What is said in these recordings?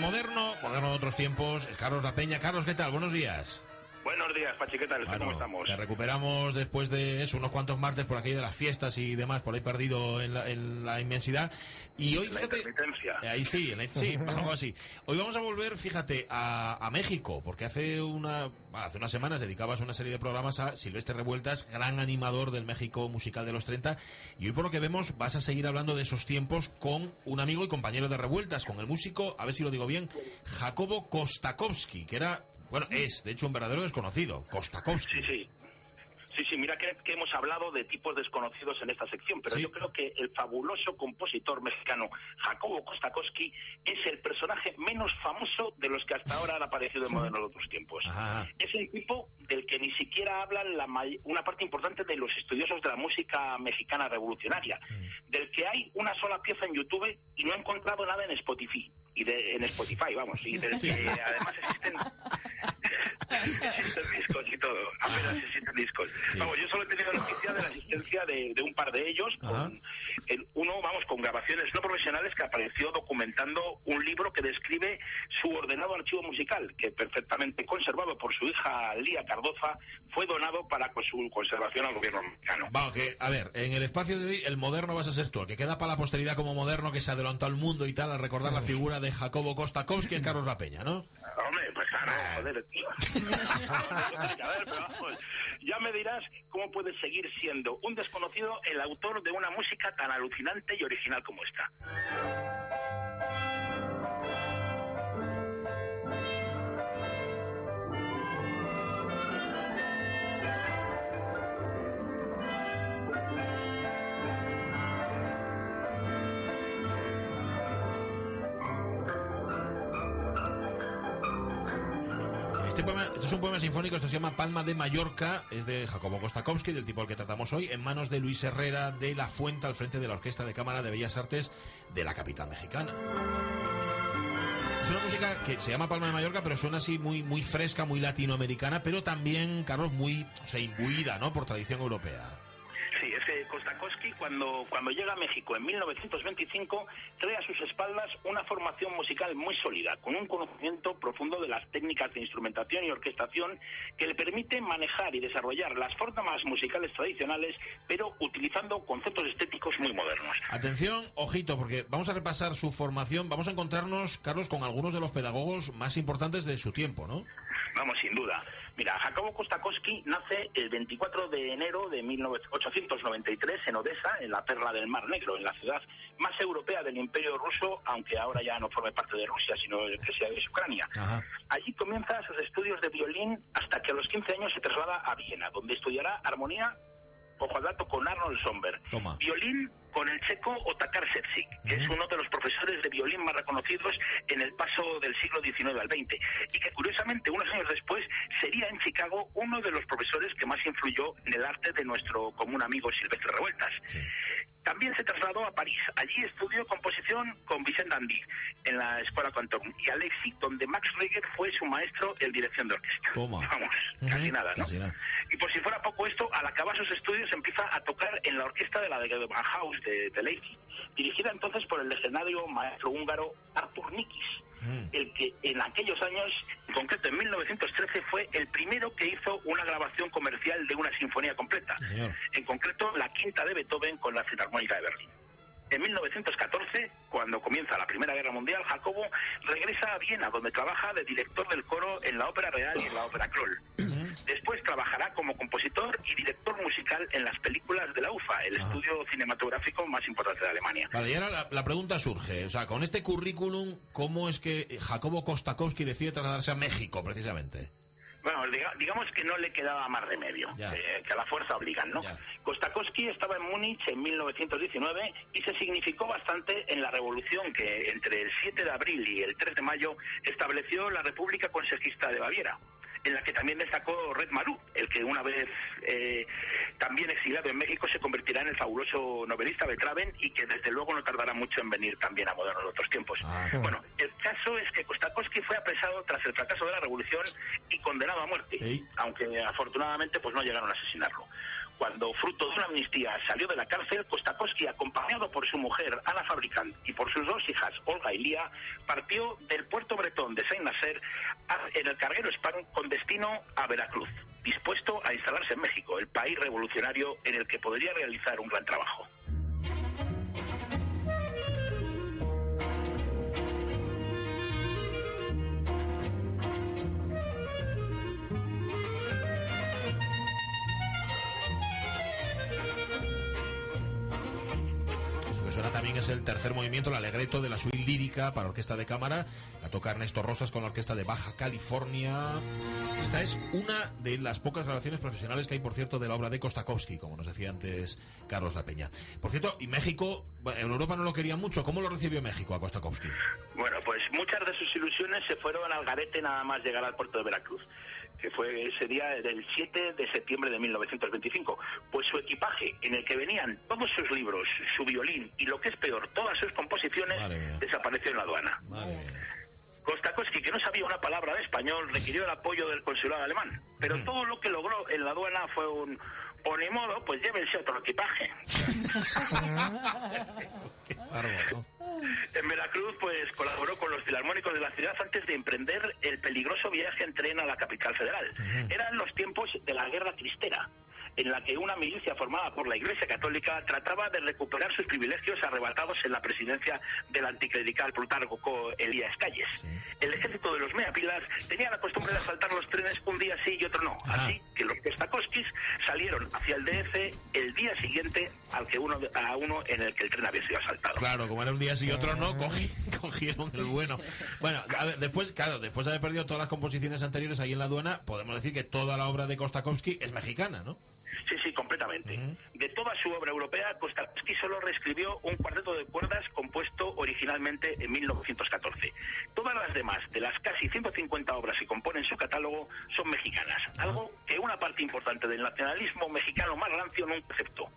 moderno, moderno de otros tiempos, Carlos La Peña. Carlos, ¿qué tal? Buenos días. Días, Pachi, ¿qué tal? ¿Cómo estamos? Te recuperamos después de eso, unos cuantos martes por aquí de las fiestas y demás, por ahí perdido en la, inmensidad. Y hoy, la fíjate. Eh, ahí sí, sí, algo así. Hoy vamos a volver, fíjate, a, México, porque hace una, hace unas semanas dedicabas una serie de programas a Silvestre Revueltas, gran animador del México musical de los 30. Y hoy, por lo que vemos, vas a seguir hablando de esos tiempos con un amigo y compañero de Revueltas, con el músico, a ver si lo digo bien, Jacobo Kostakovsky, que era bueno, es, de hecho, un verdadero desconocido, Kostakowski. Sí, sí. Sí, sí, mira que, hemos hablado de tipos desconocidos en esta sección, pero yo creo que el fabuloso compositor mexicano Jacobo Kostakowski es el personaje menos famoso de los que hasta ahora han aparecido en modernos otros tiempos. Es el tipo del que ni siquiera hablan la una parte importante de los estudiosos de la música mexicana revolucionaria, mm. del que hay una sola pieza en YouTube y no he encontrado nada en Spotify y de, en Spotify, vamos, y del que además existen existen discos y todo, apenas existen discos. Vamos, yo solo he tenido noticia de la existencia de, un par de ellos, con el, uno, vamos, con grabaciones no profesionales que apareció documentando un libro que describe su ordenado archivo musical, que perfectamente conservado por su hija Lía Cardoza, fue donado para su conservación al gobierno mexicano. Vamos, que, a ver, en el espacio de hoy, el moderno vas a ser tú, el que queda para la posteridad como moderno, que se adelantó al mundo y tal, al recordar la figura de Jacobo Kostakowski en Carlos La Peña, ¿no? Ah. joder, tío. ya me dirás cómo puede seguir siendo un desconocido el autor de una música tan alucinante y original como esta. Este es un poema sinfónico, esto se llama Palma de Mallorca, es de Jacobo Kostakowski, del tipo al que tratamos hoy, en manos de Luis Herrera de La Fuente, al frente de la Orquesta de Cámara de Bellas Artes de la capital mexicana. Es una música que se llama Palma de Mallorca, pero suena así muy, muy fresca, muy latinoamericana, pero también, Carlos, muy o imbuida, ¿no? Por tradición europea. Sí, es que Kostakowski cuando, cuando llega a México en 1925 trae a sus espaldas una formación musical muy sólida, con un conocimiento profundo de las técnicas de instrumentación y orquestación que le permite manejar y desarrollar las formas musicales tradicionales, pero utilizando conceptos estéticos muy modernos. Atención, ojito, porque vamos a repasar su formación, vamos a encontrarnos, Carlos, con algunos de los pedagogos más importantes de su tiempo, ¿no? Vamos, sin duda. Mira, Jacobo Kostakowski nace el 24 de enero de 1893 en Odessa, en la perla del Mar Negro, en la ciudad más europea del Imperio Ruso, aunque ahora ya no forme parte de Rusia, sino que sea de Ucrania. Allí comienza sus estudios de violín hasta que a los 15 años se traslada a Viena, donde estudiará armonía ojo al dato, con Arnold Somber. Violín con el checo Otakar Sepsik, que es uno de los profesores de violín más reconocidos en el paso del siglo XIX al XX, y que curiosamente unos años después sería en Chicago uno de los profesores que más influyó en el arte de nuestro común amigo Silvestre Revueltas. También se trasladó a París. Allí estudió composición con Vicente Andy en la Escuela Canton y Alexi, donde Max Reger fue su maestro en dirección de orquesta. Vamos, casi nada, ¿no? Y por si fuera poco esto, al acabar sus estudios empieza a tocar en la orquesta de la de House de, de Leipzig, dirigida entonces por el legendario maestro húngaro Artur Nikis Mm. el que en aquellos años, en concreto en 1913, fue el primero que hizo una grabación comercial de una sinfonía completa. En concreto, la quinta de Beethoven con la Filarmónica de Berlín. En 1914, cuando comienza la Primera Guerra Mundial, Jacobo regresa a Viena, donde trabaja de director del coro en la Ópera Real y en la Ópera Kroll. Después trabajará como compositor y director musical en las películas de la UFA, el estudio cinematográfico más importante de Alemania. Vale, y ahora la, pregunta surge, o sea, con este currículum, ¿cómo es que Jacobo Kostakowski decide trasladarse a México, precisamente? Bueno, digamos que no le quedaba más remedio, eh, que a la fuerza obligan, ¿no? Kostakowski estaba en Múnich en 1919 y se significó bastante en la revolución que entre el 7 de abril y el 3 de mayo estableció la República Consejista de Baviera en la que también destacó Red Malú, el que una vez eh, también exiliado en México se convertirá en el fabuloso novelista Betraven y que desde luego no tardará mucho en venir también a modernos otros tiempos. Ah. Bueno, el caso es que Kostakowski fue apresado tras el fracaso de la revolución y condenado a muerte, aunque afortunadamente pues no llegaron a asesinarlo. Cuando, fruto de una amnistía, salió de la cárcel, Kostakowski, acompañado por su mujer, Ana Fabricant, y por sus dos hijas, Olga y Lía, partió del puerto bretón de Saint-Nazaire en el carguero Span con destino a Veracruz, dispuesto a instalarse en México, el país revolucionario en el que podría realizar un gran trabajo. Es el tercer movimiento, el alegreto de la suite lírica para orquesta de cámara. La toca Ernesto Rosas con la orquesta de Baja California. Esta es una de las pocas grabaciones profesionales que hay, por cierto, de la obra de Kostakowski, como nos decía antes Carlos La Peña. Por cierto, y México, en Europa no lo quería mucho. ¿Cómo lo recibió México a Kostakowski? Bueno, pues muchas de sus ilusiones se fueron al garete nada más llegar al puerto de Veracruz que fue ese día del 7 de septiembre de 1925. Pues su equipaje, en el que venían todos sus libros, su violín y lo que es peor, todas sus composiciones, desapareció en la aduana. Kostakowski, que no sabía una palabra de español, requirió el apoyo del consulado alemán, pero todo lo que logró en la aduana fue un o ni modo, pues llévense otro equipaje. En Veracruz, pues colaboró con los filarmónicos de la ciudad antes de emprender el peligroso viaje en tren a la capital federal. Eran los tiempos de la guerra cristera en la que una milicia formada por la Iglesia Católica trataba de recuperar sus privilegios arrebatados en la presidencia del anticlerical Plutarco Elías Calles. El ejército de los Meapilas tenía la costumbre de asaltar los trenes un día sí y otro no. Así que los Kostakowskis salieron hacia el DF el día siguiente al que uno, a uno en el que el tren había sido asaltado. Claro, como era un día sí y otro no, cogieron el bueno. Bueno, después, claro, después de haber perdido todas las composiciones anteriores ahí en la aduana, podemos decir que toda la obra de Kostakowski es mexicana, ¿no? Sí, sí, completamente. De toda su obra europea, Kostakowski solo reescribió un cuarteto de cuerdas compuesto originalmente en 1914. Todas las demás, de las casi 150 obras que componen su catálogo, son mexicanas. Algo que una parte importante del nacionalismo mexicano más rancio no aceptó.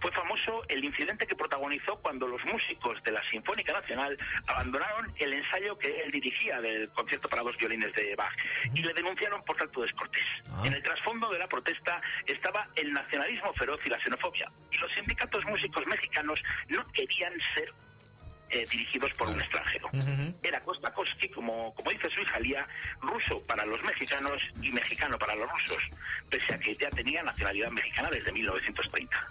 Fue famoso el incidente que protagonizó cuando los músicos de la Sinfónica Nacional abandonaron el ensayo que él dirigía del concierto para dos violines de Bach y le denunciaron por trato descortés. Ah. En el trasfondo de la protesta estaba el nacionalismo feroz y la xenofobia. Y los sindicatos músicos mexicanos no querían ser eh, dirigidos por un extranjero. Era Costa Koski, como, como dice su hija Lía, ruso para los mexicanos y mexicano para los rusos, pese a que ya tenía nacionalidad mexicana desde 1930.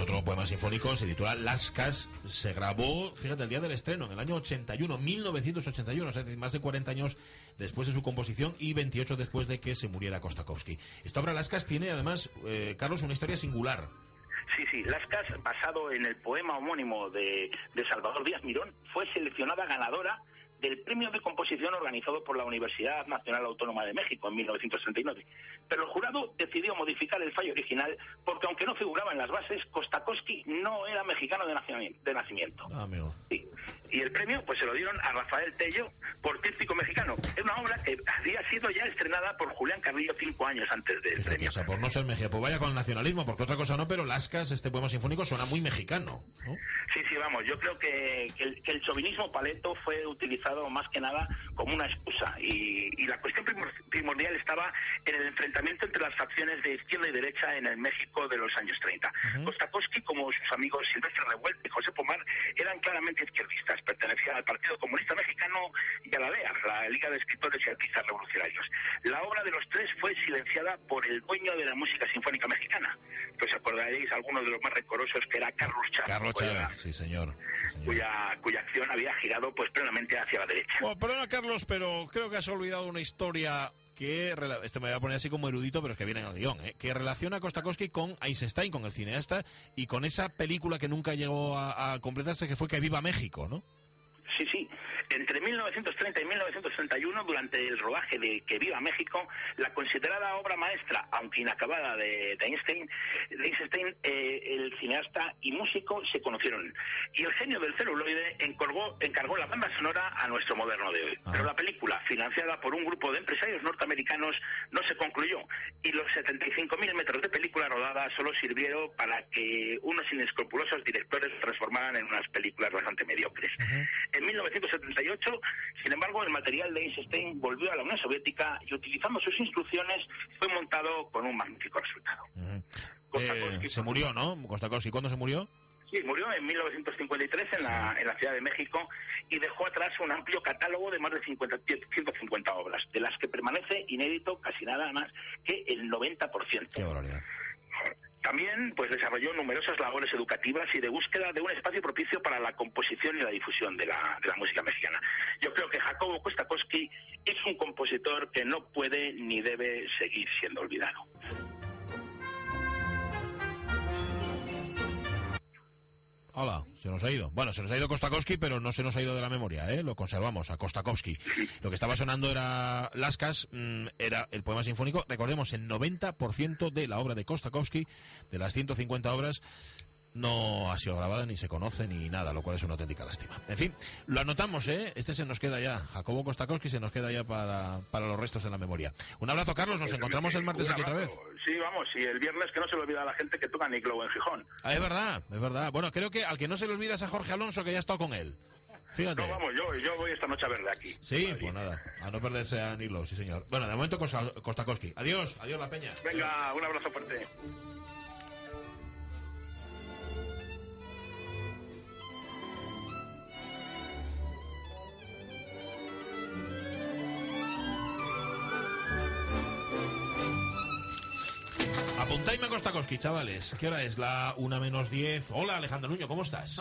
Otro poema sinfónico, se titula Lascas, se grabó, fíjate, el día del estreno, en el año 81, 1981, o sea, más de 40 años después de su composición y 28 después de que se muriera Kostakowski. Esta obra Lascas tiene además, eh, Carlos, una historia singular. Sí, sí, Lascas, basado en el poema homónimo de, de Salvador Díaz Mirón, fue seleccionada ganadora del premio de composición organizado por la Universidad Nacional Autónoma de México en 1939. Pero el jurado decidió modificar el fallo original porque, aunque no figuraba en las bases, Kostakowski no era mexicano de nacimiento. Ah, amigo. Sí. Y el premio pues se lo dieron a Rafael Tello por Tríptico Mexicano. Es una obra que había sido ya estrenada por Julián Carrillo cinco años antes del premio. O sea, por no ser mexicano, pues vaya con el nacionalismo, porque otra cosa no, pero Lascas, este poema sinfónico, suena muy mexicano. Sí, sí, vamos, yo creo que, el, que el chauvinismo paleto fue utilizado más que nada como una excusa. Y, la cuestión primordial estaba en el enfrentamiento entre las facciones de izquierda y derecha en el México de los años 30. Uh como sus amigos Silvestre Revuelta y José Pomar, eran claramente izquierdistas, pertenecían al Partido Comunista Mexicano y a la LEA, la Liga de Escritores y Artistas Revolucionarios. La obra de los tres fue silenciada por el dueño de la música sinfónica mexicana. Pues acordaréis algunos de los más recorosos que era Carlos Chávez. Carlos Chávez, sí señor. Cuya, cuya acción había girado pues plenamente hacia la derecha. Bueno, perdona, Carlos, pero creo que has olvidado una historia que, este me voy a poner así como erudito, pero es que viene en el guion, ¿eh? que relaciona a con Eisenstein, con el cineasta, y con esa película que nunca llegó a, completarse, que fue Que Viva México, ¿no? Sí, sí. Entre 1930 y 1931, durante el rodaje de Que Viva México, la considerada obra maestra, aunque inacabada, de, de Einstein, de Einstein eh, el cineasta y músico se conocieron. Y el genio del celuloide encargó, encargó la banda sonora a nuestro moderno de hoy. Ah. Pero la película, financiada por un grupo de empresarios norteamericanos, no se concluyó. Y los 75.000 metros de película rodada solo sirvieron para que unos inescrupulosos directores transformaran en unas películas bastante mediocres. En 1978, sin embargo, el material de Einstein volvió a la Unión Soviética y utilizando sus instrucciones fue montado con un magnífico resultado. Eh, se murió, ¿no? Kostakowski, ¿cuándo se murió? Sí, murió en 1953 en la, en la Ciudad de México y dejó atrás un amplio catálogo de más de 50, 150 obras, de las que permanece inédito casi nada más que el 90%. Qué barbaridad. También pues desarrolló numerosas labores educativas y de búsqueda de un espacio propicio para la composición y la difusión de la, de la música mexicana. Yo creo que Jacobo Kostakowski es un compositor que no puede ni debe seguir siendo olvidado. Hola, se nos ha ido. Bueno, se nos ha ido Kostakowski, pero no se nos ha ido de la memoria, ¿eh? Lo conservamos, a Kostakowski. Lo que estaba sonando era Lascas, mm, era el poema sinfónico. Recordemos, el 90% de la obra de Kostakowski, de las 150 obras, no ha sido grabada, ni se conoce, ni nada, lo cual es una auténtica lástima. En fin, lo anotamos, ¿eh? Este se nos queda ya. Jacobo Kostakowski se nos queda ya para, para los restos de la memoria. Un abrazo, Carlos. Nos encontramos el martes Un aquí otra vez. Sí, vamos, y el viernes que no se le olvida a la gente que toca Nick Lowe en Gijón. Ah, es verdad, es verdad. Bueno, creo que al que no se le olvida es a Jorge Alonso, que ya ha estado con él. Fíjate. No, vamos, yo, yo voy esta noche a verle aquí. Sí, Madrid. pues nada, a no perderse a Nilo, sí señor. Bueno, de momento Kosta- Kostakowski. Adiós, adiós la peña. Venga, un abrazo fuerte. Apuntaime a Kostakowski, chavales. ¿Qué hora es? La una menos 10. Hola, Alejandro Nuño, ¿cómo estás?